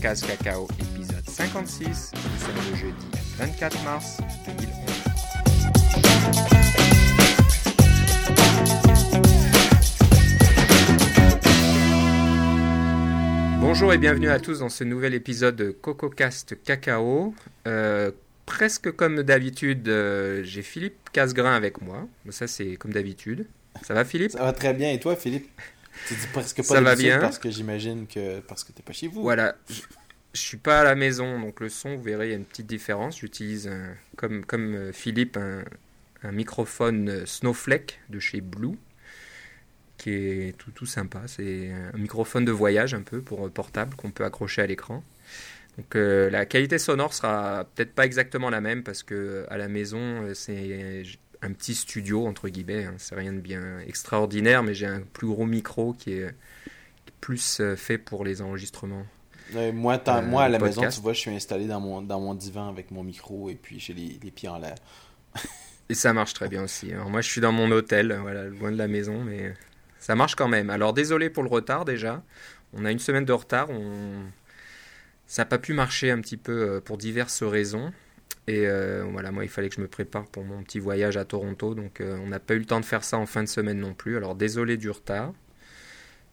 CocoCast Cacao, épisode 56. Nous sommes le jeudi 24 mars 2011. Bonjour et bienvenue à tous dans ce nouvel épisode de CocoCast Cacao. Euh, presque comme d'habitude, euh, j'ai Philippe Casgrain avec moi. Ça, c'est comme d'habitude. Ça va, Philippe? Ça va très bien. Et toi, Philippe? Tu dis presque pas Ça va bien? parce que j'imagine que parce que t'es pas chez vous. Voilà. Je, je suis pas à la maison, donc le son, vous verrez, il y a une petite différence. J'utilise, comme, comme euh, Philippe, un, un microphone euh, Snowflake de chez Blue, qui est tout, tout sympa. C'est un microphone de voyage un peu pour euh, portable qu'on peut accrocher à l'écran. Donc euh, la qualité sonore sera peut-être pas exactement la même parce que à la maison, c'est un petit studio entre guillemets. hein. C'est rien de bien extraordinaire, mais j'ai un plus gros micro qui est plus euh, fait pour les enregistrements. Euh, moi, Euh, moi, à la podcast. maison, tu vois, je suis installé dans mon, dans mon divan avec mon micro et puis j'ai les, les pieds en l'air. Et ça marche très bien aussi. Alors moi, je suis dans mon hôtel, voilà, loin de la maison, mais ça marche quand même. Alors désolé pour le retard déjà. On a une semaine de retard. On... Ça n'a pas pu marcher un petit peu pour diverses raisons. Et euh, voilà, moi, il fallait que je me prépare pour mon petit voyage à Toronto. Donc, euh, on n'a pas eu le temps de faire ça en fin de semaine non plus. Alors, désolé du retard.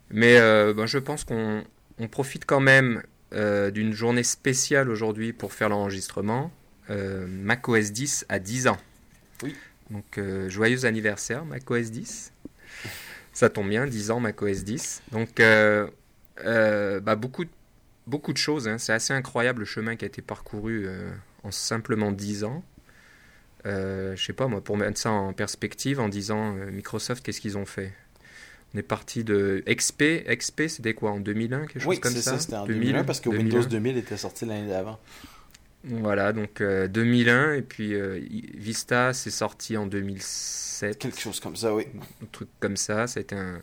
Mais euh, ben, je pense qu'on on profite quand même d'une journée spéciale aujourd'hui pour faire l'enregistrement. MacOS 10 a 10 ans. Oui. Donc, joyeux anniversaire, macOS 10. Ça tombe bien, 10 ans, macOS 10. Donc, bah, beaucoup, de- beaucoup de choses. hein. C'est assez incroyable le chemin qui a été parcouru en simplement 10 ans. Euh, je sais pas, moi, pour mettre ça en perspective, en disant euh, Microsoft, qu'est-ce qu'ils ont fait? On est parti de XP. XP, c'était quoi En 2001, quelque chose Oui, comme ça? ça, c'était en 2000, 2001 parce que 2001. Windows 2000 était sorti l'année d'avant. Voilà, donc euh, 2001, et puis euh, Vista, c'est sorti en 2007. Quelque chose comme ça, oui. un truc comme ça. Ça a été un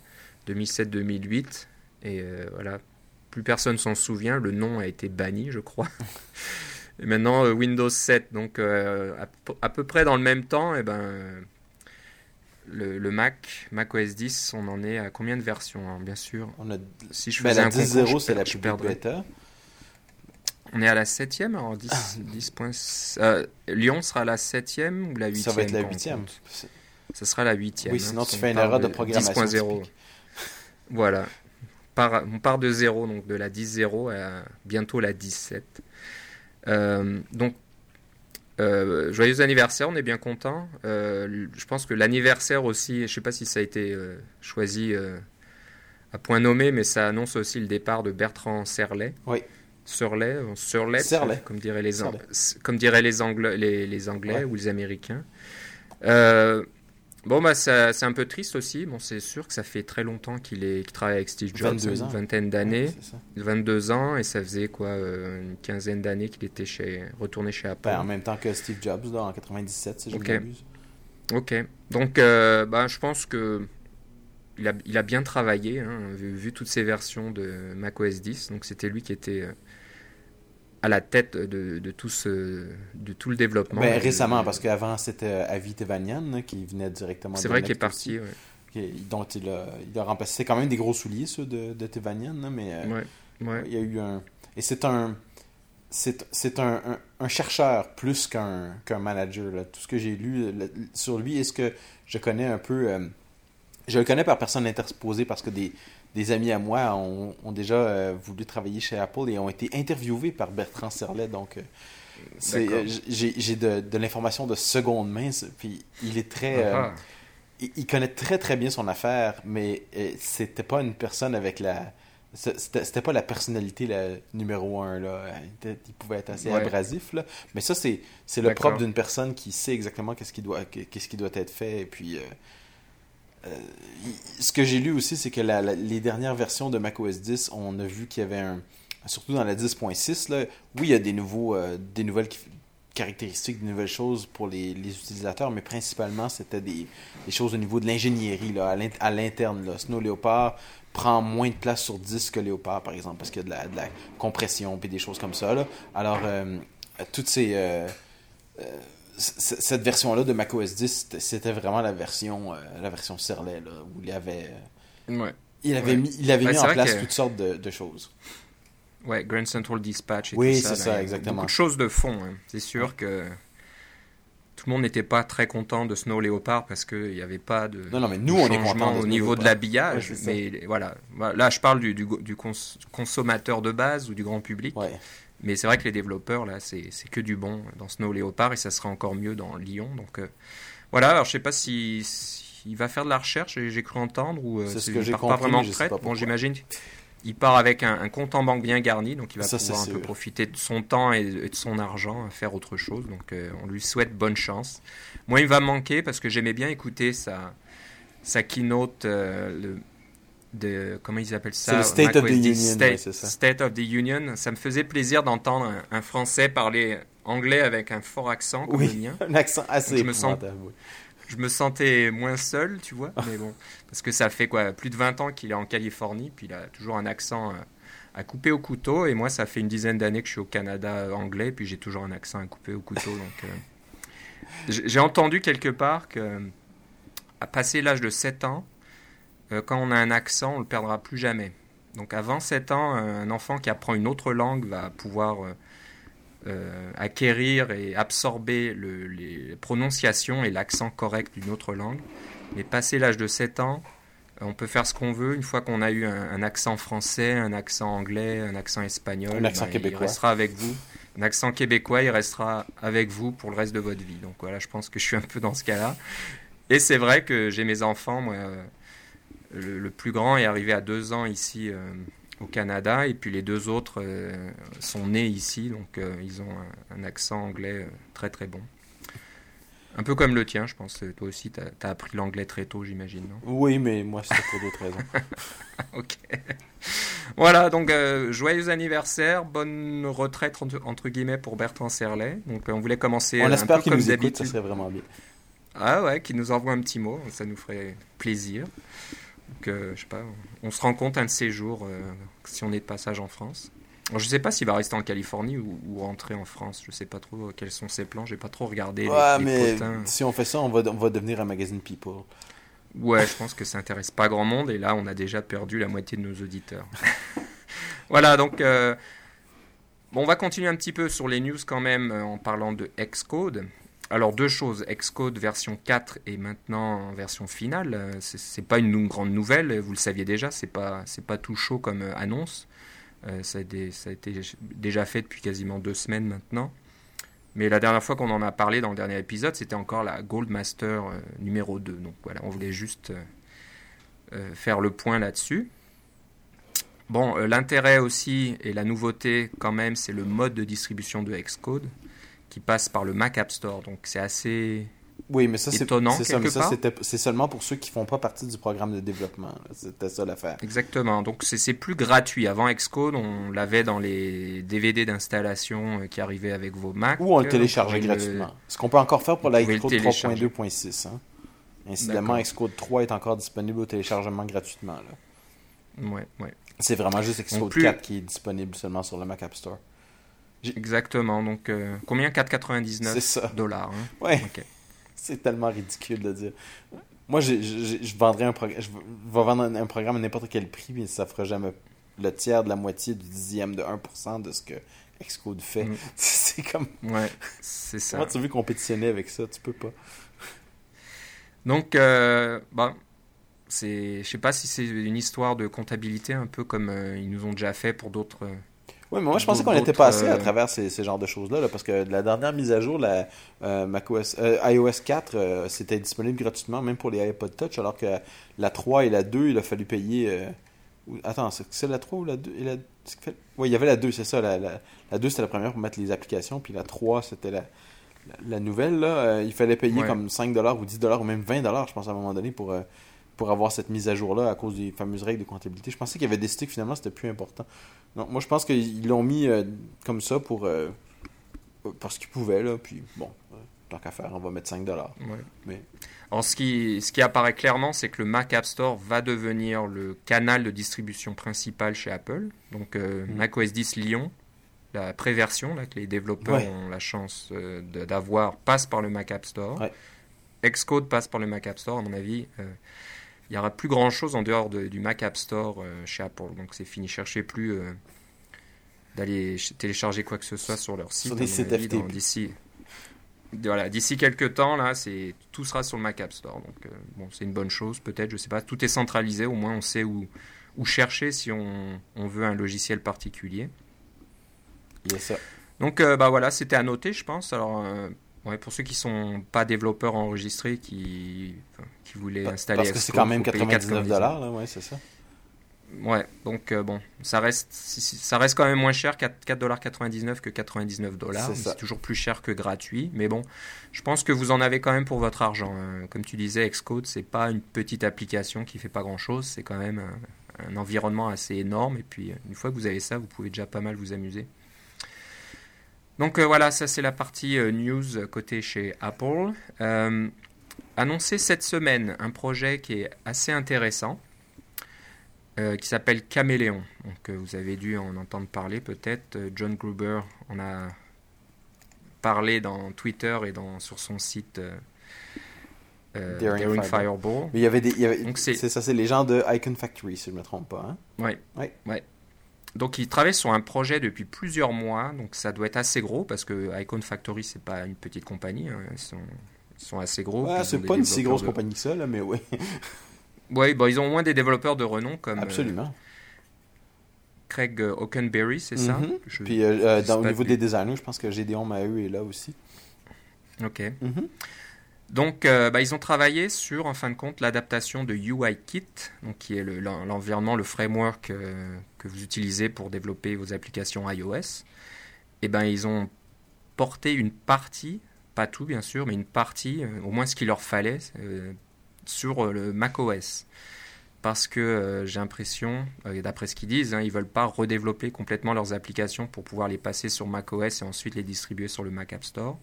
2007-2008. Et euh, voilà, plus personne s'en souvient. Le nom a été banni, je crois. et maintenant, euh, Windows 7. Donc, euh, à, peu- à peu près dans le même temps, et ben, le, le Mac, Mac OS 10, on en est à combien de versions hein, Bien sûr, On a... si je Ben, faisais la un concours, 10.0, je c'est la plus bêta. On est à la 7e, alors 10, 10 points- euh, Lyon sera la 7e ou la 8e Ça va être la quand on 8 compte? Ce sera la 8e. Oui, sinon tu fais une erreur de programmation. 10.0. typique. Voilà. Par- on part de 0, donc de la 10.0 à bientôt la 17. Euh, donc, euh, joyeux anniversaire, on est bien content. Euh, je pense que l'anniversaire aussi, je ne sais pas si ça a été choisi à point nommé, mais ça annonce aussi le départ de Bertrand Serlet. Oui. Serlet, Serlet, Serlet. comme diraient les, comme diraient les, Anglais, les, les Anglais Ouais. ou les Américains. Euh, Bon, bah, c'est un peu triste aussi. Bon, c'est sûr que ça fait très longtemps qu'il qu'il travaille avec Steve Jobs, 22 ans. une vingtaine d'années, Ouais, c'est ça. 22 ans, et ça faisait quoi, euh, une quinzaine d'années qu'il était chez, retourné chez Apple. Ben, en même temps que Steve Jobs là, en 97, si je Ok. ne m'abuse. Ok. Donc, euh, bah, je pense que il a, il a bien travaillé, hein, vu, vu toutes ces versions de macOS 10. Donc, c'était lui qui était euh, à la tête de, de tout, ce, de tout le développement. Ben, Et- récemment, parce qu'avant c'était Avi Tevanian là, qui venait directement C'est vrai qu'il est parti. aussi, ouais. dont il a, il a remplacé. C'est quand même des gros souliers, ceux de, de Tevanian, mais euh, Ouais, ouais. il y a eu un. Et c'est un. C'est c'est un, un, un chercheur plus qu'un qu'un manager. là. Tout ce que j'ai lu sur lui, est-ce que je connais un peu. euh, je le connais par personne interposée parce que des, des amis à moi ont, ont déjà euh, voulu travailler chez Apple et ont été interviewés par Bertrand Serlet. Donc, euh, euh, j'ai de, de l'information de seconde main. Puis il est très. il, il connaît très très bien son affaire, mais c'était pas une personne avec la. C'était pas la personnalité la numéro un. Là. Il, était- il pouvait être assez Ouais. abrasif. Là. Mais ça, c'est le propre d'une personne qui sait exactement qu'est-ce qui doit, qu'est-ce qui doit être fait. Et puis. Euh, ce que j'ai lu aussi, c'est que les dernières versions de macOS 10, on a vu qu'il y avait un. Surtout dans la 10.6, là, oui, il y a des, nouveaux, euh, des nouvelles caractéristiques, des nouvelles choses pour les, utilisateurs, mais principalement, c'était des, choses au niveau de l'ingénierie, à l'int- à l'interne. Snow Leopard prend moins de place sur disque que Léopard, par exemple, parce qu'il y a de la, compression et des choses comme ça. Là. Alors, euh, toutes ces. Cette version-là de macOS 10, c'était- vraiment la version, euh, la version Serlet, là, où il avait, euh, ouais. il avait Ouais. mis, il avait Ouais, mis en place que- toutes sortes de, de choses. Ouais, Grand Central Dispatch et Oui, tout ça. c'est ça, a exactement. Beaucoup de choses de fond. hein. C'est sûr que tout le monde n'était pas très content de Snow Leopard parce qu'il n'y avait pas de, Non, non, mais nous, on est changement contents de au niveau de l'habillage. Mais voilà, Voilà, là je parle du, du, du cons- consommateur de base ou du grand public. Ouais. Mais c'est vrai que les développeurs, là, c'est que du bon dans Snow Leopard et ça sera encore mieux dans Lyon. Donc euh, voilà, alors je sais pas si, s'il va faire de la recherche, j'ai cru entendre, ou euh, C'est ce que il j'ai part compris, pas vraiment en retraite. Bon, j'imagine il part avec un, un compte en banque bien garni, donc il va Ça, pouvoir un peu profiter de son temps et, et de son argent à faire autre chose. Donc euh, on lui souhaite bonne chance. Moi, il va me manquer parce que j'aimais bien écouter sa, sa keynote. euh, le, de, comment ils appellent ça? C'est le State of the macOS 10, Union, State, ouais, ça. State of the Union. Ça me faisait plaisir d'entendre un, un Français parler anglais avec un fort accent comme Oui. le mien. Un accent assez Je me sens- oui. Je me sentais moins seul, tu vois, mais bon, parce que ça fait quoi, plus de 20 ans qu'il est en Californie, puis il a toujours un accent euh, à couper au couteau, et moi, ça fait une dizaine d'années que je suis au Canada euh, anglais, puis j'ai toujours un accent à couper au couteau, donc euh, j'ai entendu quelque part que à passer l'âge de 7 ans, quand on a un accent, on le perdra plus jamais. Donc avant 7 ans, un enfant qui apprend une autre langue va pouvoir euh, euh, acquérir et absorber le- les prononciations et l'accent correct d'une autre langue. Mais passé l'âge de 7 ans, euh, on peut faire ce qu'on veut. Une fois qu'on a eu un, un accent français, un accent anglais, un accent espagnol, Un accent ben, québécois. il restera avec vous. Un accent québécois, il restera avec vous pour le reste de votre vie. Donc voilà, je pense que je suis un peu dans ce cas-là. Et c'est vrai que j'ai mes enfants, moi, euh, le, le plus grand est arrivé à deux ans ici euh, au Canada, et puis les deux autres euh, sont nés ici, donc euh, ils ont un, un accent anglais très très bon. Un peu comme le tien, je pense. Toi aussi, tu as, appris l'anglais très tôt, j'imagine, non? Oui, mais moi, c'était pour d'autres raisons. Ok. Voilà, donc euh, joyeux anniversaire, bonne retraite entre, entre guillemets pour Bertrand Serlet. Donc euh, on voulait commencer On un espère qu'il nous écoute, ça serait vraiment bien. Ah ouais, qui nous envoie un petit mot, ça nous ferait plaisir. Donc, euh, je sais pas, on se rend compte un de ces jours euh, si on est de passage en France. Alors, je sais pas s'il va rester en Californie ou, ou rentrer en France. Je sais pas trop quels sont ses plans. J'ai pas trop regardé les, Ouais, les mais potins. si on fait ça, on va, on va devenir un magazine People. Ouais, je pense que ça intéresse pas grand monde et là on a déjà perdu la moitié de nos auditeurs. voilà, donc euh, bon, on va continuer un petit peu sur les news quand même euh, en parlant de Xcode. Alors deux choses, Xcode version 4 et maintenant en version finale. Euh, C'est pas une grande nouvelle, vous le saviez déjà, c'est pas c'est pas tout chaud comme euh, annonce. Euh, ça, a été déjà fait depuis quasiment deux semaines maintenant. Mais la dernière fois qu'on en a parlé dans le dernier épisode, c'était encore la Gold Master euh, numéro 2. Donc voilà, on voulait juste faire le point là-dessus. Bon, l'intérêt aussi et la nouveauté quand même, c'est le mode de distribution de Xcode qui passe par le Mac App Store. Donc c'est assez... Oui, mais ça, c'est Étonnant, c'est seulement pour ceux qui font pas partie du programme de développement. C'était ça l'affaire. Exactement. Donc c'est plus gratuit. Avant Xcode, on l'avait dans les DVD d'installation euh, qui arrivaient avec vos Mac. Ou on le téléchargeait le- gratuitement. Ce qu'on peut encore faire pour la Xcode télécharger. 3.2.6. Hein. Incidemment. Xcode 3 est encore disponible au téléchargement gratuitement. là. Ouais, ouais. C'est vraiment juste Xcode plus- 4 qui est disponible seulement sur le Mac App Store. Exactement. Donc euh, combien? C'est 4,99 ça. dollars. hein? Ouais, c'est tellement ridicule de dire. Moi, je vendrais un programme. Je vais vendre un, un programme à n'importe quel prix, mais ça fera jamais le tiers de la moitié du dixième de 1% de ce que Xcode fait. Mm. C'est comme. Ouais, c'est ça. Comment tu veux compétitionner avec ça? Tu peux pas. Donc, euh, bah, c'est, je sais pas si c'est une histoire de comptabilité, un peu comme euh, ils nous ont déjà fait pour d'autres. Oui, mais moi je pensais qu'on était passé à euh, travers ces, ces genres de choses-là, là, parce que la dernière mise à jour, la euh, macOS, euh, iOS 4, euh, c'était disponible gratuitement, même pour les iPod Touch, alors que la 3 et la 2, il a fallu payer. Attends, c'est la 3 ou la 2 et la... Oui, il y avait la 2, c'est ça. La, la, la 2, c'était la première pour mettre les applications, puis la 3, c'était la, la, nouvelle. Là, il fallait payer Ouais. comme 5$ ou 10$ ou même 20$, je pense, à un moment donné, pour, euh, pour avoir cette mise à jour-là à cause des fameuses règles de comptabilité. Je pensais qu'il y avait décidé que finalement, c'était plus important. Non, moi je pense qu'ils l'ont mis euh, comme ça pour euh, parce qu'ils pouvaient là, puis bon, euh, tant qu'à faire, on va mettre 5 dollars. ouais. Mais- Alors, ce qui, ce qui apparaît clairement, c'est que le Mac App Store va devenir le canal de distribution principal chez Apple. Donc, euh, Mm. macOS 10 Lyon, la préversion là, que les développeurs Ouais. ont la chance d'avoir, passe par le Mac App Store. Ouais. Xcode passe par le Mac App Store, à mon avis. Euh, il n'y aura plus grand chose en dehors de- du Mac App Store euh, chez Apple. Donc, c'est fini. Cherchez plus. euh, d'aller télécharger quoi que ce soit sur leur site. D'ici voilà, d'ici quelques temps, là, c'est tout sera sur le Mac App Store. Donc, bon, c'est une bonne chose, peut-être, je sais pas. Tout est centralisé, au moins on sait où, où chercher si on, on veut un logiciel particulier. Yes, ça. Donc, bah voilà, c'était à noter, je pense. Alors, Ouais, pour ceux qui sont pas développeurs enregistrés, qui, qui voulaient installer Parce que c'est quand même 99 dollars, ouais, c'est ça. Ouais, donc euh, bon, ça reste, ça reste quand même moins cher, 4,99$ que 99 dollars. C'est toujours plus cher que gratuit, mais bon, je pense que vous en avez quand même pour votre argent. Hein. Comme tu disais, Xcode, c'est pas une petite application qui fait pas grand chose, c'est quand même un, un, environnement assez énorme. Et puis, une fois que vous avez ça, vous pouvez déjà pas mal vous amuser. Donc euh, voilà, ça c'est la partie euh, news côté chez Apple. Euh, annoncé cette semaine un projet qui est assez intéressant, qui s'appelle Caméléon. Donc vous avez dû en entendre parler peut-être. John Gruber en a parlé dans Twitter et dans, sur son site. Daring, Fireball. Mais il y avait des, c'est ça, c'est les gens de Icon Factory, si je ne me trompe pas. Hein? Oui. Ouais. ouais. Donc ils travaillent sur un projet depuis plusieurs mois, donc ça doit être assez gros parce que Icon Factory c'est pas une petite compagnie, hein. ils, sont, ils, sont, assez gros. Ouais, c'est pas une si grosse compagnie que ça, là, mais oui. oui, bon, ils ont au moins des développeurs de renom comme. Absolument. Euh, Craig Hockenberry, c'est ça? Mm-hmm. Puis euh, euh, au niveau des designers, je pense que Gédéon Maheu est là aussi. Ok. Mm-hmm. Donc, euh, bah, ils ont travaillé sur, en fin de compte, l'adaptation de UIKit, donc qui est l'environnement, le, framework euh, que vous utilisez pour développer vos applications iOS. Et eh ben, ils ont porté une partie, pas tout bien sûr, mais une partie, euh, au moins ce qu'il leur fallait, sur le macOS. Parce que j'ai l'impression, d'après ce qu'ils disent, hein, ils ne veulent pas redévelopper complètement leurs applications pour pouvoir les passer sur macOS et ensuite les distribuer sur le Mac App Store.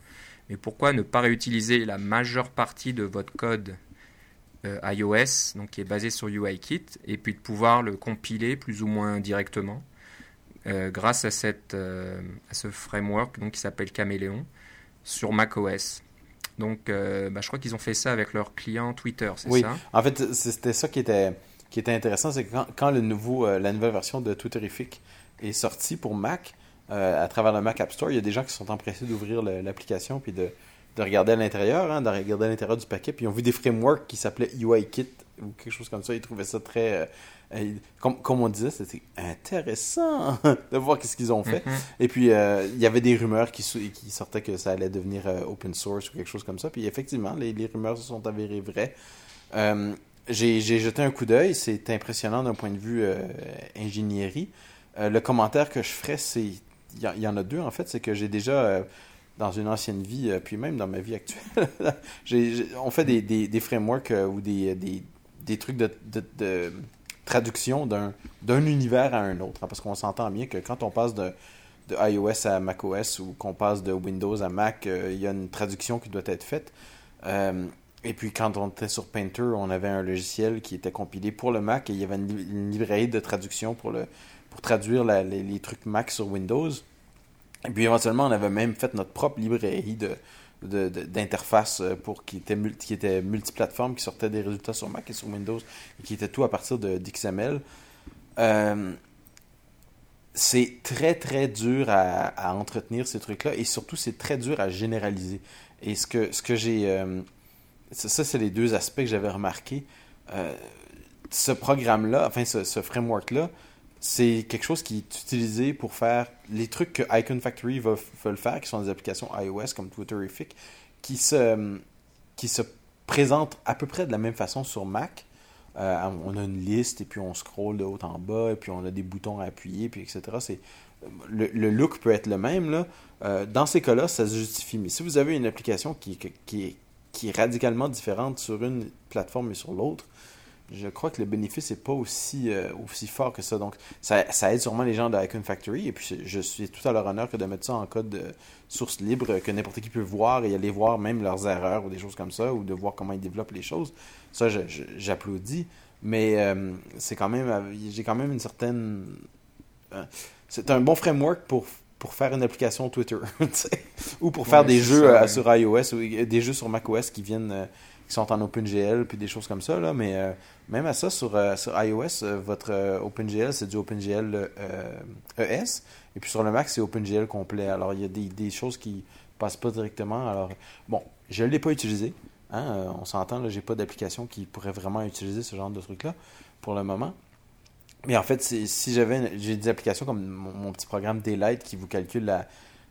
Mais pourquoi ne pas réutiliser la majeure partie de votre code euh, iOS, donc qui est basé sur UIKit, et puis de pouvoir le compiler plus ou moins directement euh, grâce à, cette, euh, à ce framework donc, qui s'appelle Caméléon sur macOS. Donc, bah, je crois qu'ils ont fait ça avec leur client Twitter, c'est oui. ça? En fait, c'était ça qui était, qui était intéressant, c'est que quand, quand, le nouveau, la nouvelle version de Twitterific est sortie pour Mac, euh, à travers le Mac App Store, il y a des gens qui sont empressés d'ouvrir l'application puis de, de, regarder à l'intérieur, hein, de regarder à l'intérieur du paquet, puis ils ont vu des frameworks qui s'appelaient UIKit ou quelque chose comme ça. Ils trouvaient ça très. Euh, euh, comme, comme, on disait, c'était intéressant de voir qu'est-ce qu'ils ont fait. Mm-hmm. Et puis, il y avait des rumeurs qui, qui, sortaient que ça allait devenir open source ou quelque chose comme ça. Puis, effectivement, les, les rumeurs se sont avérées vraies. J'ai jeté un coup d'œil. C'est impressionnant d'un point de vue ingénierie. le commentaire que je ferais, c'est il y, en a deux, en fait. C'est que j'ai déjà, euh, dans une ancienne vie, euh, puis même dans ma vie actuelle, on fait des, des, frameworks euh, ou des, des, trucs de, de, traduction d'un univers à un autre. Hein, parce qu'on s'entend bien que quand on passe de, de iOS à macOS ou qu'on passe de Windows à Mac, il y a une traduction qui doit être faite. et puis quand on était sur Painter, on avait un logiciel qui était compilé pour le Mac et il y avait une librairie de traduction pour le, pour traduire les, trucs Mac sur Windows. Et puis éventuellement, on avait même fait notre propre librairie de, d'interface euh, pour qui était qui était multiplateforme qui sortait des résultats sur Mac et sur Windows et qui était tout à partir de d'XML. Euh, c'est très très dur à, entretenir ces trucs-là et surtout c'est très dur à généraliser. Et ce que ce que j'ai euh, ça c'est les deux aspects que j'avais remarqué. ce programme-là, enfin ce framework-là, c'est quelque chose qui est utilisé pour faire les trucs que Icon Factory veut, veulent faire, qui sont des applications iOS comme Twitterific, qui se, qui se présentent à peu près de la même façon sur Mac. Euh, on a une liste et puis on scroll de haut en bas et puis on a des boutons à appuyer puis etc. C'est le, look peut être le même là. Euh, dans ces cas-là, ça se justifie. Mais si vous avez une application qui, qui, qui est radicalement différente sur une plateforme et sur l'autre, je crois que le bénéfice n'est pas aussi, euh, aussi fort que ça. Donc, ça, aide sûrement les gens de Icon Factory. Et puis, je suis tout à leur honneur que de mettre ça en code de source libre, que n'importe qui peut voir et aller voir même leurs erreurs ou des choses comme ça, ou de voir comment ils développent les choses. Ça, j'applaudis. Mais euh, c'est quand même, j'ai quand même une certaine. Euh, c'est un bon framework pour, pour faire une application Twitter, ou pour faire des jeux sur iOS ou des jeux sur macOS qui viennent qui sont en OpenGL, puis des choses comme ça. Mais euh, même à ça, sur, euh, iOS, euh, votre OpenGL, c'est du OpenGL ES. E Et puis sur le Mac, c'est OpenGL complet. Alors, il y a des, choses qui passent pas directement. Alors, bon, je ne l'ai pas utilisé. Hein, on s'entend, j'ai pas d'application qui pourrait vraiment utiliser ce genre de truc-là pour le moment. Mais en fait, si j'avais j'ai des applications comme mon, petit programme Daylight qui vous calcule la,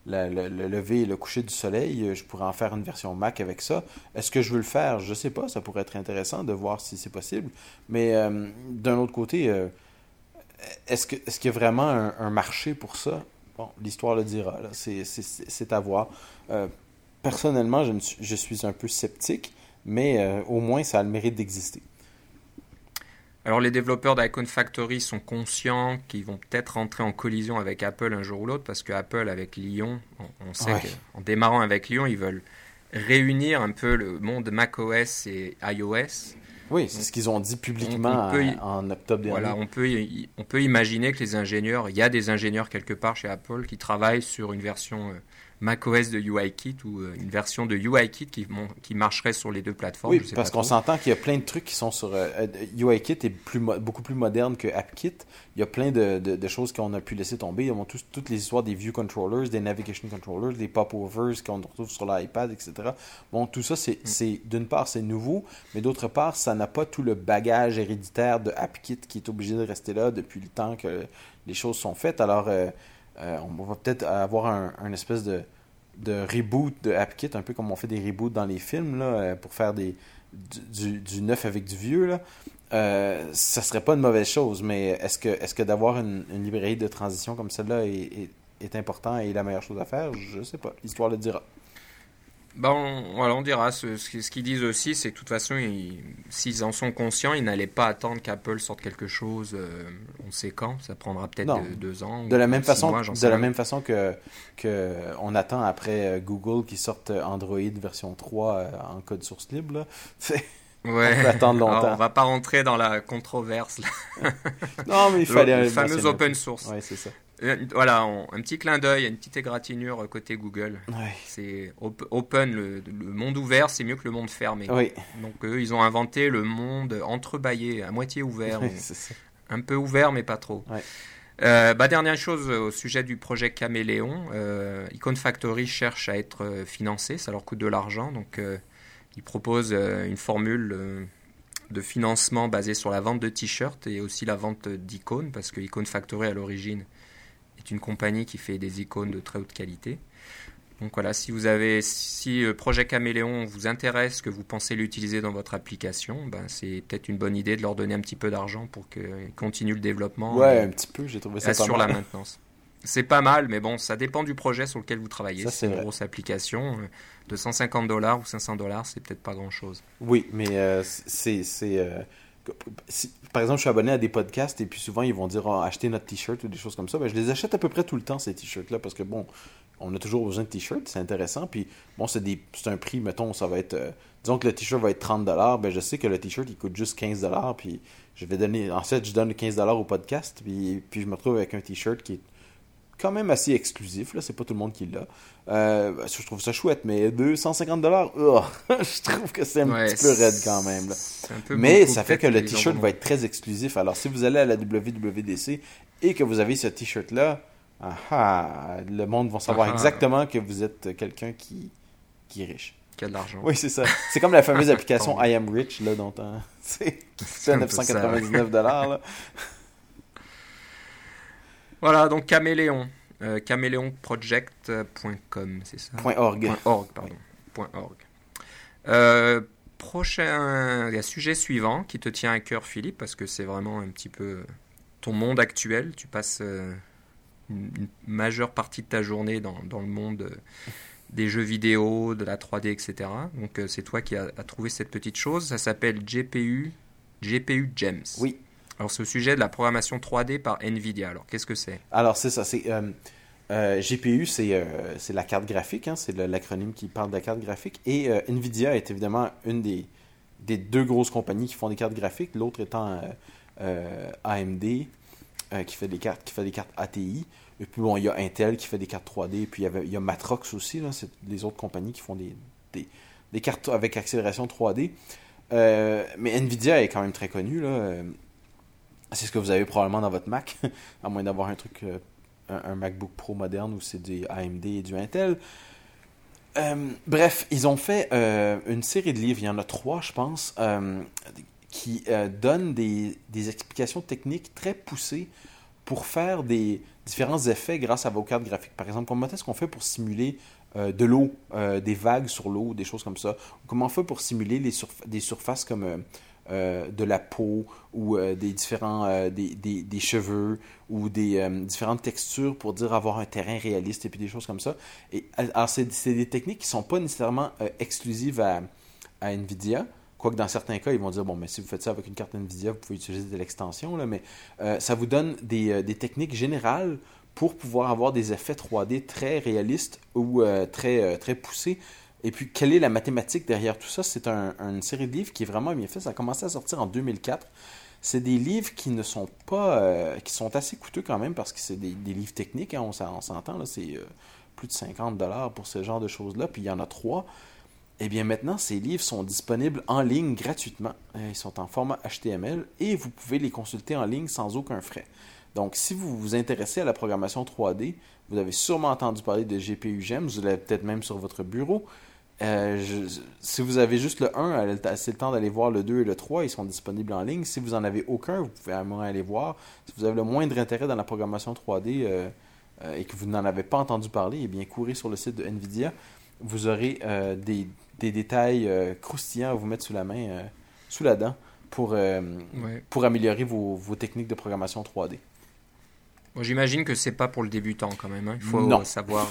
le, lever et le coucher du soleil, euh, je pourrais en faire une version Mac avec ça. Est-ce que je veux le faire? Je sais pas. Ça pourrait être intéressant de voir si c'est possible. Mais euh, d'un autre côté, euh, est-ce qu'il y a vraiment un, marché pour ça? Bon, l'histoire le dira. C'est à voir. personnellement, je, suis un peu sceptique, mais au moins ça a le mérite d'exister. Alors les développeurs d'Icon Factory sont conscients qu'ils vont peut-être rentrer en collision avec Apple un jour ou l'autre parce que Apple avec Lyon, on, sait qu'en démarrant avec Lyon, ils veulent réunir un peu le monde macOS et iOS. Oui, c'est ce qu'ils ont dit publiquement en octobre dernier. Voilà, on peut, on peut imaginer que les ingénieurs, il y a des ingénieurs quelque part chez Apple qui travaillent sur une version euh, macOS de UIKit ou euh, une version de UIKit qui, qui marcherait sur les deux plateformes. Oui, parce qu'on s'entend qu'il y a plein de trucs qui sont sur. Euh, euh, UIKit est plus, beaucoup plus moderne que AppKit. Il y a plein de, de, choses qu'on a pu laisser tomber. Il y a toutes les histoires des view controllers, des navigation controllers, des popovers qu'on retrouve sur l'iPad, etc. Bon, tout ça, c'est mm. d'une part, c'est nouveau, mais d'autre part, ça n'a pas tout le bagage héréditaire de AppKit qui est obligé de rester là depuis le temps que les choses sont faites. Alors. Euh, on va peut-être avoir un, espèce de, de, reboot de AppKit, un peu comme on fait des reboots dans les films, là, euh, pour faire des, du, neuf avec du vieux. Là. Euh, ça serait pas une mauvaise chose, mais est-ce que, est que d'avoir une, librairie de transition comme celle-là est, est, important et la meilleure chose à faire? Je sais pas. L'histoire le dira. Ben, on, voilà, on dira. Ce, ce qu'ils disent aussi, c'est que de toute façon, s'ils en sont conscients, ils n'allaient pas attendre qu'Apple sorte quelque chose. Euh, on sait quand. Ça prendra peut-être deux, ans. De la même façon, de la même façon que, que on attend après euh, Google qui sorte Android version 3 euh, en code source libre. Là. Ouais. On attendre longtemps. Alors, on va pas rentrer dans la controverse. Là. non, mais il fallait. Le fameux open source. Ouais, c'est ça. Euh, voilà, un petit clin d'œil, une petite égratignure côté Google. C'est open, le, monde ouvert, c'est mieux que le monde fermé. Donc eux, ils ont inventé le monde entrebâillé, à moitié ouvert. un peu ouvert, mais pas trop. Euh, bah, dernière chose au sujet du projet Caméléon, euh, Icon Factory cherche à être financé, ça leur coûte de l'argent, donc ils proposent une formule de financement basée sur la vente de t-shirts et aussi la vente d'icônes, parce que Icon Factory à l'origine est une compagnie qui fait des icônes de très haute qualité. Donc voilà, si vous avez, si le projet Caméléon vous intéresse, que vous pensez l'utiliser dans votre application, ben c'est peut-être une bonne idée de leur donner un petit peu d'argent pour qu'ils continuent le développement. Ouais, un petit peu, j'ai trouvé ça pas mal. la maintenance. C'est pas mal, mais bon, ça dépend du projet sur lequel vous travaillez. c'est une grosse application. Euh, de 150 dollars ou 500 dollars, c'est peut-être pas grand-chose. Oui, mais euh, c'est... Par exemple, je suis abonné à des podcasts et puis souvent ils vont dire oh, acheter notre t-shirt ou des choses comme ça. Ben, je les achète à peu près tout le temps, ces t-shirts-là, parce que bon, on a toujours besoin de t-shirts, c'est intéressant. Puis bon, c'est un prix, mettons, ça va être. Euh, disons que le t-shirt va être 30$, ben je sais que le t-shirt il coûte juste 15$, puis je vais donner. En fait, je donne 15$ au podcast, puis, puis je me retrouve avec un t-shirt qui est quand même assez exclusif. Là, c'est pas tout le monde qui l'a. Euh, je trouve ça chouette, mais 250 dollars, je trouve que c'est un petit peu raide quand même. mais ça fait que le t-shirt va être très exclusif. Alors, si vous allez à la WWDC et que vous avez ce t-shirt-là, ah, ah, le monde va savoir ah, exactement que vous êtes quelqu'un qui, qui est riche. Qui a de l'argent. Oui, c'est ça. C'est comme la fameuse application I Am Rich, là, dont c'est 999 dollars. Voilà, donc Caméléon. Euh, caméléonproject.com, c'est ça .org. .org, pardon. .org. Euh, prochain sujet suivant qui te tient à cœur, Philippe, parce que c'est vraiment un petit peu ton monde actuel. Tu passes euh, une, majeure partie de ta journée dans, dans le monde des jeux vidéo, de la 3D, etc. Donc c'est toi qui as, as, trouvé cette petite chose. Ça s'appelle GPU, GPU Gems. Oui. Alors, au sujet de la programmation 3D par NVIDIA. Alors, qu'est-ce que c'est? Alors, c'est ça. C'est, euh, euh, GPU, euh, c'est, la carte graphique. Hein, c'est l'acronyme qui parle de la carte graphique. Et NVIDIA est évidemment une des, des deux grosses compagnies qui font des cartes graphiques. L'autre étant AMD, qui, fait des cartes, qui fait des cartes ATI. Et puis, bon, il y a Intel qui fait des cartes 3D. Et puis, il y, a Matrox aussi. C'est les autres compagnies qui font des, des des cartes avec accélération 3D. mais Nvidia est quand même très connu. Là. C'est ce que vous avez probablement dans votre Mac, à moins d'avoir un truc, un, MacBook Pro moderne où c'est du AMD et du Intel. bref, ils ont fait une série de livres, il y en a trois, je pense, qui donnent des, des, explications techniques très poussées pour faire des différents effets grâce à vos cartes graphiques. Par exemple, comment est-ce qu'on fait pour simuler euh, de l'eau, euh, des vagues sur l'eau, des choses comme ça? Comment on fait pour simuler les des surfaces comme euh, de la peau ou des différents des, des, des, cheveux ou des différentes textures pour dire avoir un terrain réaliste et puis des choses comme ça. Et alors c'est des techniques qui sont pas nécessairement exclusives à, à Nvidia, Quoique dans certains cas, ils vont dire, bon, mais si vous faites ça avec une carte NVIDIA, vous pouvez utiliser de l'extension, mais euh, ça vous donne des, des, techniques générales pour pouvoir avoir des effets 3D très réalistes ou euh, très, euh, très poussés. Et puis, quelle est la mathématique derrière tout ça? C'est un, une série de livres qui est vraiment bien faite. Ça a commencé à sortir en 2004. C'est des livres qui ne sont pas... qui sont assez coûteux quand même parce que c'est des, livres techniques, hein, on s'entend, c'est plus de 50 dollars pour ce genre de choses-là, puis il y en a trois. Eh bien maintenant, ces livres sont disponibles en ligne gratuitement. Euh, ils sont en format HTML et vous pouvez les consulter en ligne sans aucun frais. Donc si vous vous intéressez à la programmation 3D, vous avez sûrement entendu parler de GPU GEM, vous l'avez peut-être même sur votre bureau. Euh, si vous avez juste le 1, c'est le temps d'aller voir le 2 et le 3, ils sont disponibles en ligne. Si vous n'en avez aucun, vous pouvez à moins aller voir. Si vous avez le moindre intérêt dans la programmation 3D euh, et que vous n'en avez pas entendu parler, eh bien courez sur le site de NVIDIA. Vous aurez des, des détails euh, croustillants à vous mettre sous la main, euh, sous la dent, pour, euh, pour améliorer vos, vos, techniques de programmation 3D. J'imagine que c'est pas pour le débutant quand même. Hein. Il faut savoir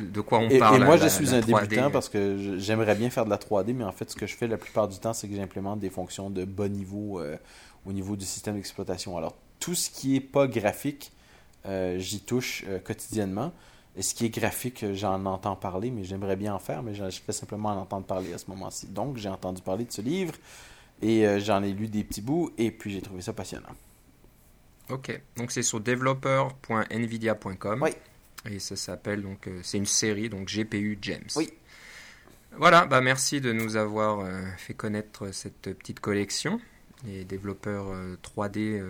de, quoi on parle. Et moi, je suis un débutant parce que j'aimerais bien faire de la 3D, mais en fait, ce que je fais la plupart du temps, c'est que j'implémente des fonctions de bas niveau au niveau du système d'exploitation. Alors, tout ce qui est pas graphique, j'y touche quotidiennement. Et ce qui est graphique, j'en entends parler, mais j'aimerais bien en faire, mais je fais simplement en entendre parler à ce moment-ci. Donc, j'ai entendu parler de ce livre et euh, j'en ai lu des petits bouts et puis j'ai trouvé ça passionnant. Ok, donc c'est sur developer.nvidia.com. Oui. Et ça s'appelle donc, euh, c'est une série, donc GPU Gems. Oui. Voilà, bah merci de nous avoir euh, fait connaître cette petite collection. Les développeurs 3D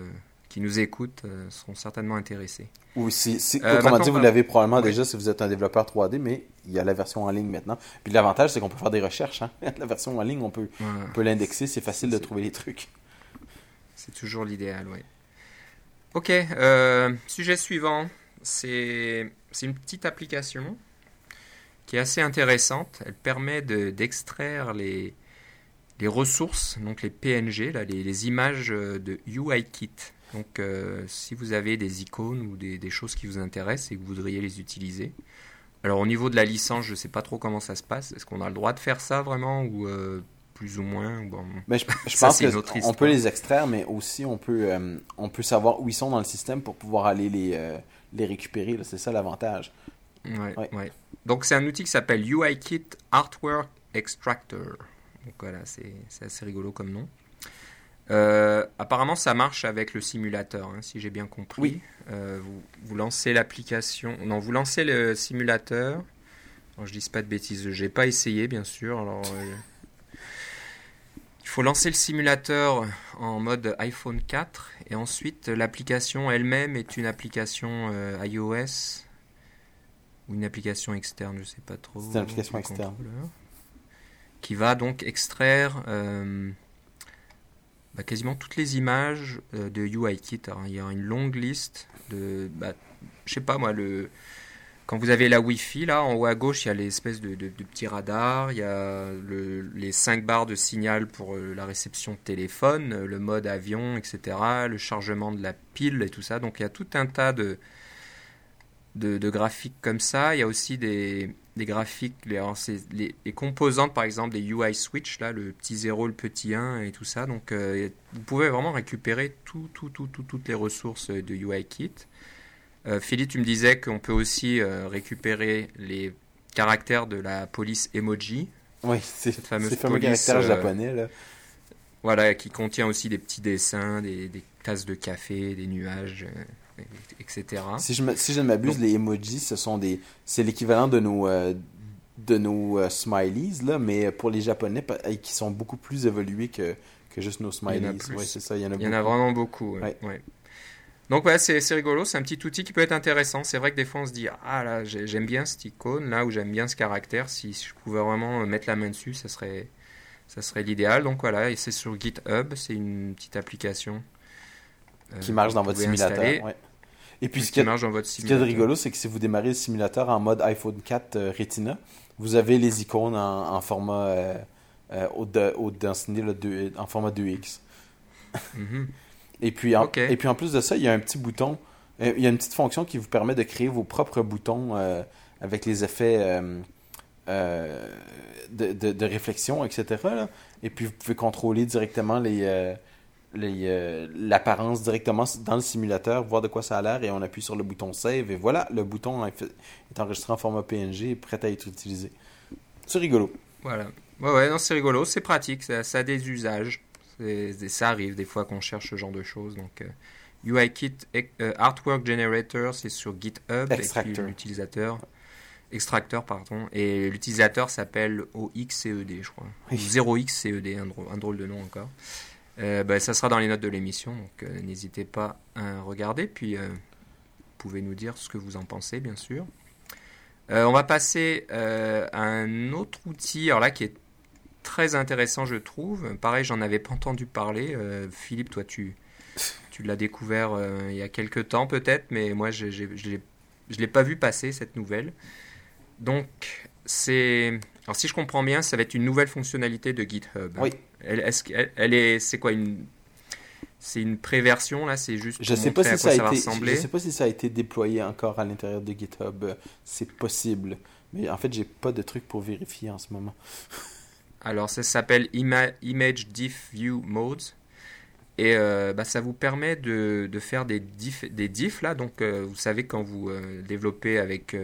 qui nous écoutent euh, seront certainement intéressés. Oui, si, si euh, dit, vous l'avez probablement déjà si vous êtes un développeur 3D, mais il y a la version en ligne maintenant. Puis l'avantage, c'est qu'on peut faire des recherches. Hein. la version en ligne, on peut, peut l'indexer, c'est facile de trouver les trucs. C'est toujours l'idéal, oui. Ok, euh, sujet suivant, c'est une petite application qui est assez intéressante. Elle permet d'extraire les, ressources, donc les PNG, les, images de UIKit. Donc euh, si vous avez des icônes ou des, choses qui vous intéressent et que vous voudriez les utiliser. Alors au niveau de la licence, je ne sais pas trop comment ça se passe. Est-ce qu'on a le droit de faire ça vraiment ou euh, plus ou moins bon, mais je, pense qu'on peut les extraire, mais aussi on peut, euh, on peut savoir où ils sont dans le système pour pouvoir aller les, les récupérer. C'est ça l'avantage. Ouais, ouais. Donc c'est un outil qui s'appelle UIKit Artwork Extractor. Donc voilà, c'est assez rigolo comme nom. Euh, apparemment, ça marche avec le simulateur, hein, si j'ai bien compris. Oui. Euh, vous, vous, lancez l'application. Non, vous lancez le simulateur. Je je dis pas de bêtises. J'ai pas essayé, bien sûr. Alors, euh, il faut lancer le simulateur en mode iPhone 4 et ensuite l'application elle-même est une application iOS ou une application externe, je sais pas trop. C'est une application externe. Qui va donc extraire bah, quasiment toutes les images euh, de UIKit. il y a une longue liste de. Bah, je sais pas moi, le. Quand vous avez la Wi-Fi, là, en haut à gauche, il y a l'espèce de, de, petits radars, il y a les 5 barres de signal pour euh, la réception de téléphone, euh, le mode avion, etc., le chargement de la pile et tout ça. Donc il y a tout un tas de, de, graphiques comme ça. Il y a aussi des, des graphiques, les, les, composantes par exemple des UI switch, là, le petit 0, le petit 1 et tout ça. Donc euh, vous pouvez vraiment récupérer tout, tout, tout, toutes les ressources de UIKit. Euh, Philippe, tu me disais qu'on peut aussi euh, récupérer les caractères de la police emoji. Oui, c'est cette fameuse fameux caractère japonais. Là. Voilà, qui contient aussi des petits dessins, des, des tasses de café, des nuages etc. Si je, si je ne m'abuse, les emojis, ce sont des, c'est l'équivalent de nos, euh, de nos euh, smileys, là, mais pour les Japonais, qui sont beaucoup plus évolués que, que juste nos smileys. Il c'est ça, il y en a Il y en a vraiment beaucoup. Ouais. Donc ouais, c'est rigolo, c'est un petit outil qui peut être intéressant. C'est vrai que des fois on se dit ah là j'aime bien cette icône là ou j'aime bien ce caractère. Si je pouvais vraiment mettre la main dessus, ça serait ça serait l'idéal. Donc voilà, et c'est sur GitHub, c'est une petite application euh, qui marche dans votre simulateur. Et puis ce qui, marche dans votre ce qui est rigolo, c'est que si vous démarrez le simulateur en mode iPhone 4 euh, Retina, vous avez les icônes en, format euh, haute, densité en format 2x. Mhm. Et puis, en, et puis en plus de ça, il y a un petit bouton, euh, il y a une petite fonction qui vous permet de créer vos propres boutons euh, avec les effets euh, de, de, réflexion, etc. Et puis vous pouvez contrôler directement les, l'apparence directement dans le simulateur, voir de quoi ça a l'air, et on appuie sur le bouton Save, et voilà, le bouton est enregistré en format PNG et prêt à être utilisé. C'est rigolo. Voilà. Ouais, ouais, non, c'est rigolo, c'est pratique, ça, ça a des usages ça arrive des fois qu'on cherche ce genre de choses. Donc, euh, UIKit euh, Artwork Generator, c'est sur GitHub. Extractor. L'utilisateur. Extracteur, pardon. Et l'utilisateur s'appelle OXCED, je crois. 0xCED, un, drôle, de nom encore. Euh, bah, ça sera dans les notes de l'émission, donc n'hésitez pas à regarder. Puis, vous pouvez nous dire ce que vous en pensez, bien sûr. on va passer à un autre outil, alors là, qui est très intéressant, je trouve. Pareil, j'en avais pas entendu parler. Euh, Philippe, toi, tu, tu l'as découvert euh, il y a quelques temps peut-être, mais moi, je ne l'ai pas vu passer, cette nouvelle. Donc, c'est... Alors, si je comprends bien, ça va être une nouvelle fonctionnalité de GitHub. Oui. Elle, est-ce elle est... C'est quoi une... C'est une préversion là, c'est juste. Je sais pas si ça, a été. Je sais pas si ça a été déployé encore à l'intérieur de GitHub. C'est possible, mais en fait, j'ai pas de truc pour vérifier en ce moment. Alors ça s'appelle Image Diff View Modes. Et euh, bah, ça vous permet de, de faire des diffs, des diffs là. Donc euh, vous savez quand vous euh, développez avec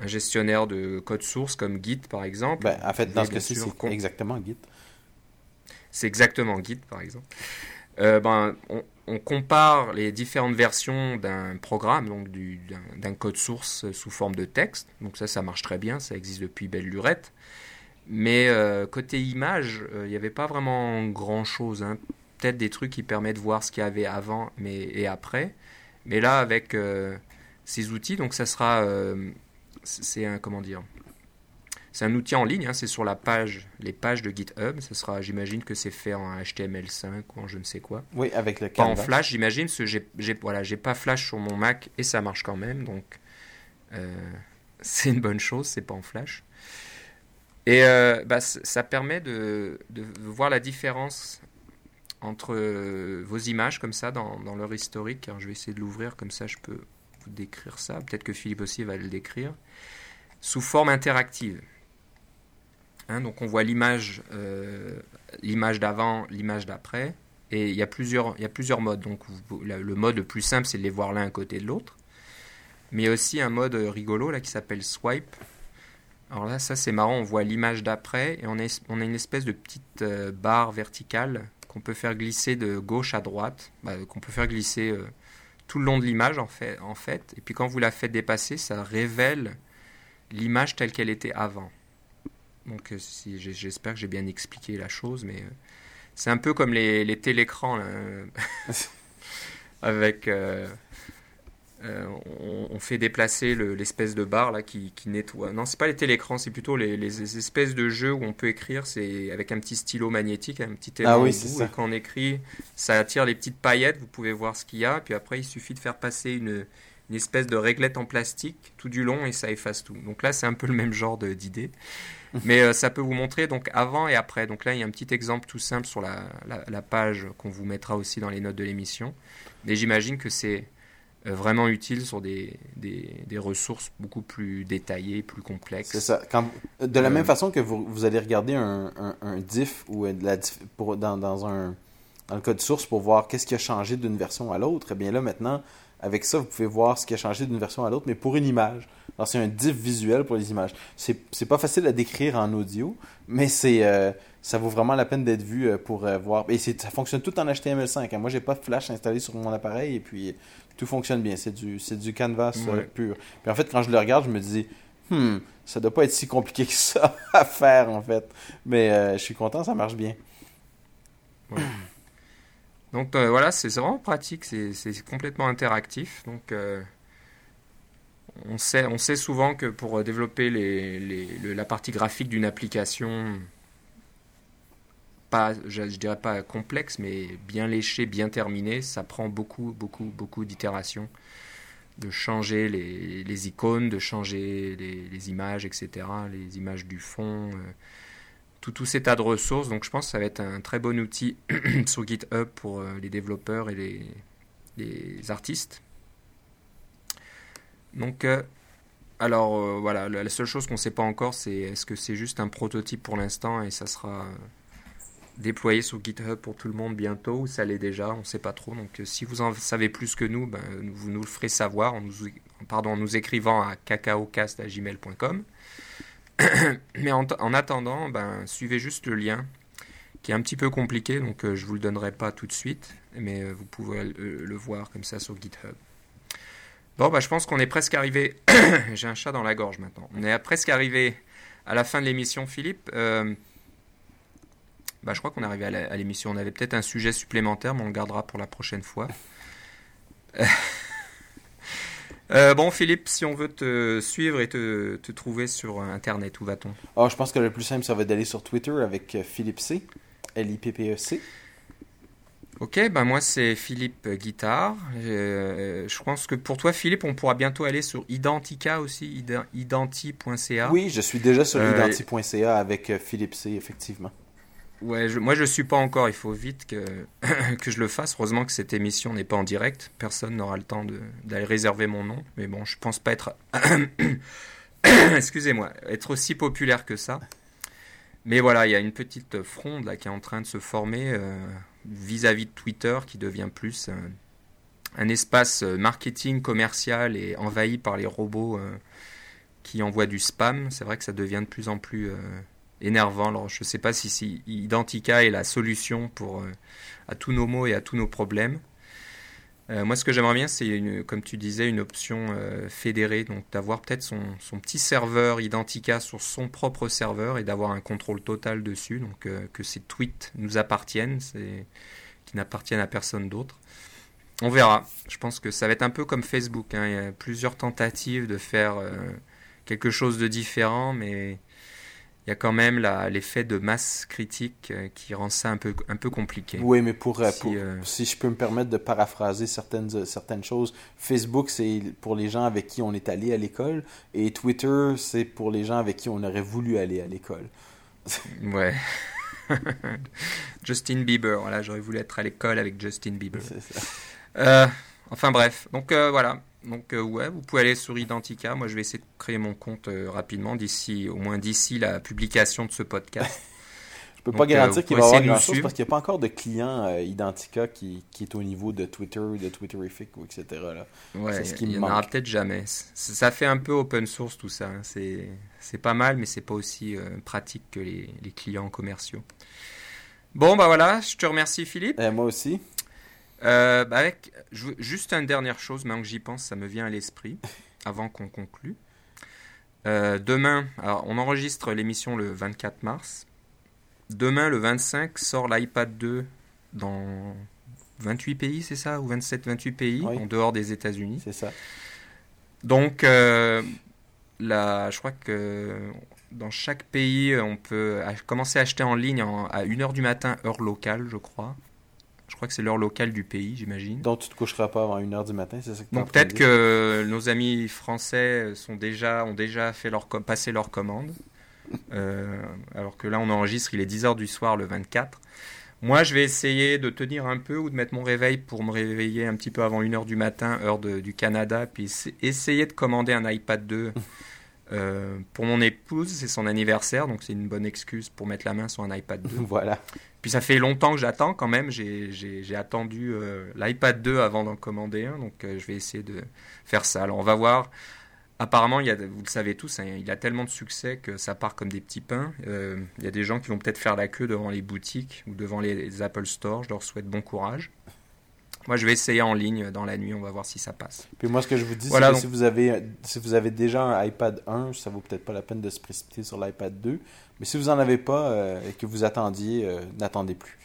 un gestionnaire de code source comme Git par exemple. Ben, en fait, dans ce cas-ci, c'est exactement Git. C'est exactement Git par exemple. ben, on, on, compare les différentes versions d'un programme, donc d'un code source sous forme de texte. Donc ça, ça marche très bien, ça existe depuis belle lurette. Mais euh, côté image, euh, il n'y avait pas vraiment grand-chose. Hein. Peut-être des trucs qui permettent de voir ce qu'il y avait avant mais, et après. Mais là, avec euh, ces outils, donc ça sera... c'est un... Comment dire c'est un outil en ligne, hein, c'est sur la page, les pages de GitHub. Ce sera, j'imagine que c'est fait en HTML5 ou en je ne sais quoi. Oui, avec le Pas en Flash, j'imagine. J'ai, j'ai, voilà, j'ai pas Flash sur mon Mac et ça marche quand même, donc c'est une bonne chose. C'est pas en Flash. Et euh, bah, ça permet de, de, voir la différence entre euh, vos images comme ça dans, leur historique. Je vais essayer de l'ouvrir comme ça, je peux vous décrire ça. Peut-être que Philippe aussi va le décrire. Sous forme interactive. Hein, donc on voit l'image, euh, l'image d'avant, l'image d'après, et il y a plusieurs, il y a plusieurs modes. Donc le mode le plus simple, c'est de les voir l'un à côté de l'autre. Mais il y a aussi un mode rigolo là qui s'appelle swipe, alors là, ça c'est marrant, on voit l'image d'après et on a, on a une espèce de petite euh, barre verticale qu'on peut faire glisser de gauche à droite, bah, qu'on peut faire glisser euh, tout le long de l'image en fait, en fait. Et puis quand vous la faites dépasser, ça révèle l'image telle qu'elle était avant. Donc euh, si, j'espère que j'ai bien expliqué la chose, mais c'est un peu comme les, télécrans avec on, fait déplacer l'espèce de barre là qui, nettoie. Non, c'est pas les télécrans, c'est plutôt les, espèces de jeux où on peut écrire. C'est avec un petit stylo magnétique, un petit aimant ah oui, bout, et quand on écrit, ça attire les petites paillettes. Vous pouvez voir ce qu'il y a. Puis après, il suffit de faire passer une, espèce de réglette en plastique tout du long et ça efface tout. Donc là, c'est un peu le même genre d'idée. Mais euh, ça peut vous montrer donc avant et après. Donc là, il y a un petit exemple tout simple sur la, la page qu'on vous mettra aussi dans les notes de l'émission. Mais j'imagine que c'est euh, vraiment utile sur des, des, ressources beaucoup plus détaillées, plus complexes. C'est ça. Quand, de la même euh, façon que vous, vous allez regarder un, un, diff ou de la, pour, dans, dans, un, dans le code source pour voir qu'est-ce qui a changé d'une version à l'autre, et eh bien là maintenant, avec ça, vous pouvez voir ce qui a changé d'une version à l'autre, mais pour une image. Alors c'est un diff visuel pour les images. C'est, c'est pas facile à décrire en audio, mais c'est euh, ça vaut vraiment la peine d'être vu pour voir. Et ça fonctionne tout en HTML5. Hein. Moi, j'ai pas de Flash installé sur mon appareil et puis tout fonctionne bien. C'est du, c'est du canvas euh, pur. Puis en fait, quand je le regarde, je me dis, hmm, ça doit pas être si compliqué que ça à faire en fait. Mais euh, je suis content, ça marche bien. Donc euh, voilà, c'est vraiment pratique, c'est complètement interactif. Donc on, sait, on sait souvent que pour développer les, la partie graphique d'une application, je, dirais pas complexe, mais bien léchée, bien terminée, ça prend beaucoup, beaucoup, beaucoup d'itérations de changer les, icônes, de changer les, images, etc., les images du fond, euh, tout, tout ces tas de ressources. Donc je pense que ça va être un très bon outil sur GitHub pour euh, les développeurs et les, les artistes. Donc, euh, alors voilà, la seule chose qu'on ne sait pas encore, c'est est-ce que c'est juste un prototype pour l'instant et ça sera déployé sur GitHub pour tout le monde bientôt, ou ça l'est déjà, on ne sait pas trop. Donc euh, si vous en savez plus que nous, ben, vous nous le ferez savoir en nous, nous écrivant à cacaocast.gmail.com. Mais en, attendant, ben, suivez juste le lien qui est un petit peu compliqué, donc euh, je ne vous le donnerai pas tout de suite, mais euh, vous pouvez le, voir comme ça sur GitHub. Bon, bah, je pense qu'on est presque arrivé. J'ai un chat dans la gorge maintenant. On est presque arrivé à la fin de l'émission, Philippe. Bah, je crois qu'on est arrivé à l'émission. On avait peut-être un sujet supplémentaire, mais on le gardera pour la prochaine fois. Euh, bon, Philippe, si on veut te suivre et te, trouver sur Internet, où va-t-on? Oh, Je pense que le plus simple, ça va d'aller sur Twitter avec euh, Philippe C. L-I-P-P-E-C. Ok, ben moi c'est Philippe Guitare. Euh, je pense que pour toi, Philippe, on pourra bientôt aller sur Identica aussi, identi.ca. Oui, je suis déjà sur identi.ca avec Philippe C, effectivement. Ouais, moi je suis pas encore. Il faut vite que, que je le fasse. Heureusement que cette émission n'est pas en direct. Personne n'aura le temps d'aller réserver mon nom. Mais bon, je pense pas être. Excusez-moi, être aussi populaire que ça. Mais voilà, il y a une petite fronde là qui est en train de se former euh, vis-à-vis de Twitter qui devient plus euh, un espace euh, marketing commercial et envahi par les robots qui envoient du spam. C'est vrai que ça devient de plus en plus énervant. Alors, je ne sais pas si, Identica est la solution pour, euh, à tous nos maux et à tous nos problèmes. Euh, moi, ce que j'aimerais bien, c'est, comme tu disais, une option euh, fédérée, donc d'avoir peut-être son, petit serveur Identica sur son propre serveur et d'avoir un contrôle total dessus, donc que ces tweets nous appartiennent, qui n'appartiennent à personne d'autre. On verra. Je pense que ça va être un peu comme Facebook. Hein. Il y a plusieurs tentatives de faire quelque chose de différent, mais il y a quand même l'effet de masse critique euh, qui rend ça un peu, un peu compliqué. Oui, mais pour, euh, euh, si, je peux me permettre de paraphraser certaines, certaines choses, Facebook, c'est pour les gens avec qui on est allé à l'école, et Twitter, c'est pour les gens avec qui on aurait voulu aller à l'école. ouais. Justin Bieber, voilà, j'aurais voulu être à l'école avec Justin Bieber. Ça. enfin bref, donc voilà, donc euh, ouais, vous pouvez aller sur Identica. Moi, je vais essayer de créer mon compte euh, rapidement d'ici, au moins d'ici la publication de ce podcast. je peux pas garantir euh, qu'il va y avoir grand chose parce qu'il n'y a pas encore de client Identica qui, qui, est au niveau de Twitter, de Twitterific ou etc. Là. Ouais, ce il n'y en aura peut-être jamais. Ça fait un peu open source tout ça. Hein. C'est, c'est pas mal, mais c'est pas aussi pratique que les, les, clients commerciaux. Bon, bah voilà, je te remercie Philippe. Et moi aussi. Euh, bah, avec juste une dernière chose, maintenant que j'y pense, ça me vient à l'esprit, avant qu'on conclue. Euh, demain, alors on enregistre l'émission le 24 mars. Demain, le 25, sort l'iPad 2 dans 28 pays, c'est ça? Ou 27, 28 pays, en dehors des États-Unis. C'est ça. Donc, euh, là, je crois que dans chaque pays, on peut commencer à acheter en ligne à 1h du matin, heure locale, je crois. Je crois que c'est l'heure locale du pays, j'imagine. Donc tu te coucheras pas avant 1h du matin, c'est ça que Donc peut-être que nos amis français sont déjà, ont déjà fait leur, passé leur commande. Euh, alors que là, on enregistre, il est 10h du soir le 24. Moi, je vais essayer de tenir un peu ou de mettre mon réveil pour me réveiller un petit peu avant 1h du matin, heure du Canada, puis essayer de commander un iPad 2 euh, pour mon épouse. C'est son anniversaire, donc c'est une bonne excuse pour mettre la main sur un iPad 2. voilà. Puis ça fait longtemps que j'attends quand même. J'ai attendu euh, l'iPad 2 avant d'en commander un, donc euh, je vais essayer de faire ça. Alors on va voir. Apparemment, il y a, vous le savez tous, hein, il a tellement de succès que ça part comme des petits pains. Il y a des gens qui vont peut-être faire la queue devant les boutiques ou devant les, Apple Store. Je leur souhaite bon courage. Moi, je vais essayer en ligne dans la nuit, on va voir si ça passe. Puis moi, ce que je vous dis, c'est que si, vous avez, si vous avez déjà un iPad 1, ça vaut peut-être pas la peine de se précipiter sur l'iPad 2. Mais si vous n'en avez pas euh, et que vous attendiez, euh, n'attendez plus.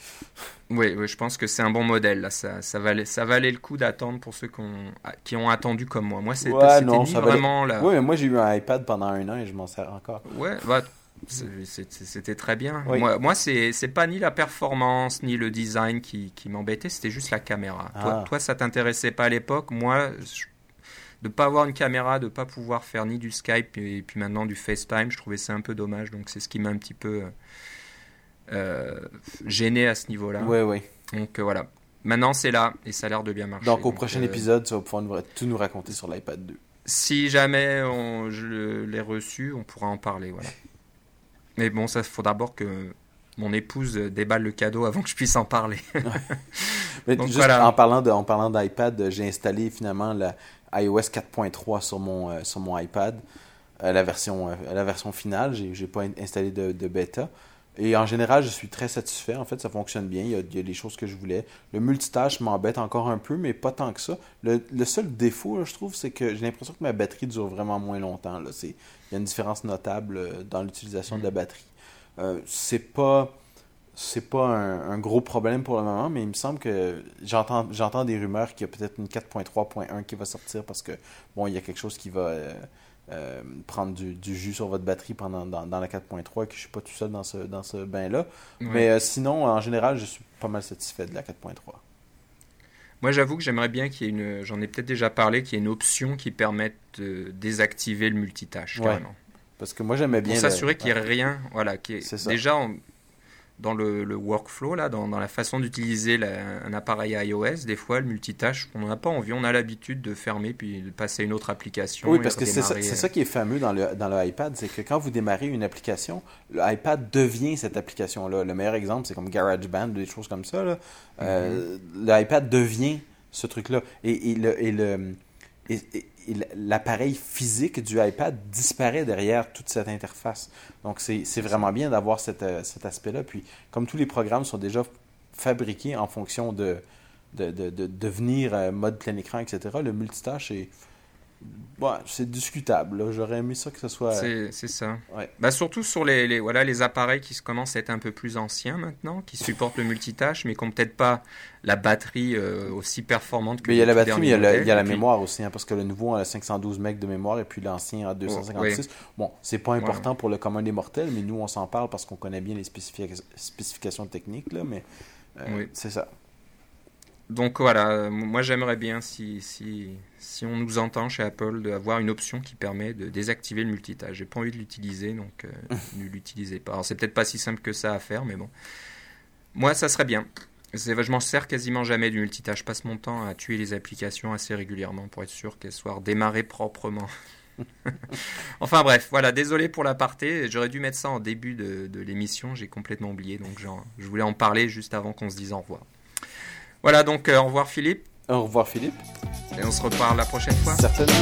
Oui, oui, je pense que c'est un bon modèle. Là. Ça, ça, valait, ça valait le coup d'attendre pour ceux qui ont, qui ont attendu comme moi. Moi, c'est ouais, non, vraiment là. Oui, mais moi, j'ai eu un iPad pendant un an et je m'en sers encore. Ouais, bah, c'était très bien. Moi, moi c'est pas ni la performance ni le design qui, qui m'embêtait, c'était juste la caméra. Toi, ah. toi, ça t'intéressait pas à l'époque. Moi, de pas avoir une caméra, de pas pouvoir faire ni du Skype et, puis maintenant du FaceTime, je trouvais ça un peu dommage. Donc c'est ce qui m'a un petit peu euh, gêné à ce niveau-là. Oui, oui. Donc euh, voilà. Maintenant c'est là et ça a l'air de bien marcher. Donc au prochain euh, épisode, tu vas pouvoir tout nous raconter sur l'iPad 2. Si jamais on, je l'ai reçu, on pourra en parler. Voilà. Mais bon, ça faut d'abord que mon épouse déballe le cadeau avant que je puisse en parler. Mais juste en parlant de, en parlant d'iPad, j'ai installé finalement la iOS 4.3 sur mon euh, sur mon iPad, euh, la version euh, la version finale. J'ai j'ai pas installé de, de, bêta. Et en général, je suis très satisfait. En fait, ça fonctionne bien. Il y a, il y a les choses que je voulais. Le multitâche m'embête encore un peu, mais pas tant que ça. Le, le seul défaut, je trouve, c'est que j'ai l'impression que ma batterie dure vraiment moins longtemps. Là. Il y a une différence notable dans l'utilisation de la mm. batterie. Euh, c'est pas c'est pas un, gros problème pour le moment, mais il me semble que j'entends j'entends des rumeurs qu'il y a peut-être une 4.3.1 qui va sortir parce que bon il y a quelque chose qui va euh, euh, prendre du, jus sur votre batterie pendant dans, la 4.3 et que je suis pas tout seul dans ce dans ce bain là. Mais sinon en général je suis pas mal satisfait de la 4.3. Moi, j'avoue que j'aimerais bien qu'il y ait une. J'en ai peut-être déjà parlé, qu'il y ait une option qui permette de désactiver le multitâche. Carrément. Parce que moi, j'aimais bien. Pour s'assurer qu'il n'y ait rien. Voilà, qui est... Déjà, dans le, workflow, là, dans, dans la façon d'utiliser un appareil iOS, des fois, le multitâche, on n'en a pas envie. On a l'habitude de fermer puis de passer à une autre application. Oui, parce que c'est ça, ça, qui est fameux dans le, dans le iPad, c'est que quand vous démarrez une application, l'iPad devient cette application-là. Le meilleur exemple, c'est comme GarageBand, des choses comme ça. Euh, mm-hmm. L'iPad devient ce truc-là. Et, et, le, et, le, et, l'appareil physique du iPad disparaît derrière toute cette interface. Donc, c'est vraiment bien d'avoir euh, cet aspect-là. Puis, comme tous les programmes sont déjà fabriqués en fonction de, de, de, de devenir euh, mode plein écran, etc., le multitâche est c'est discutable. J'aurais aimé ça que ce soit. C'est ça. Bah, surtout sur les, voilà, les appareils qui commencent à être un peu plus anciens maintenant, qui supportent le multitâche, mais qui n'ont peut-être pas la batterie euh, aussi performante que Mais il y a la batterie, mais il y a, la, mémoire aussi, hein, parce que le nouveau a 512 MB de mémoire et puis l'ancien a 256. Bon, c'est pas important pour le commun des mortels, mais nous, on s'en parle parce qu'on connaît bien les spécifications techniques, là, mais euh, c'est ça. Donc voilà, moi j'aimerais bien si, si, si on nous entend chez Apple d'avoir une option qui permet de désactiver le multitâche. J'ai pas envie de l'utiliser, donc euh, ne l'utilisez pas. Alors c'est peut-être pas si simple que ça à faire, mais bon. Moi ça serait bien. Je m'en sers quasiment jamais du multitâche. Je passe mon temps à tuer les applications assez régulièrement pour être sûr qu'elles soient redémarrées proprement. enfin bref, voilà, désolé pour l'aparté. J'aurais dû mettre ça en début de, de l'émission, j'ai complètement oublié, donc genre, je voulais en parler juste avant qu'on se dise au revoir. Voilà, donc euh, au revoir Philippe. Au revoir Philippe. Et on se reparle la prochaine fois. Certainement.